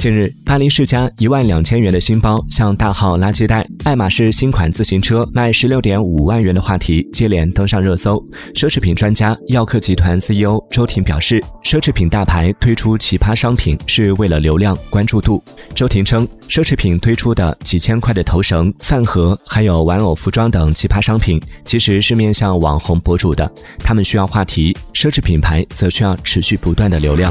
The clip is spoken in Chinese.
近日巴黎世家一万两千元的新包像大号垃圾袋爱马仕新款自行车卖十六点五万元的话题接连登上热搜。奢侈品专家耀客集团 ceo 周婷表示奢侈品大牌推出奇葩商品是为了流量关注度。周婷称奢侈品推出的几千块的头绳饭盒还有玩偶服装等奇葩商品其实是面向网红博主的他们需要话题奢侈品牌则需要持续不断的流量。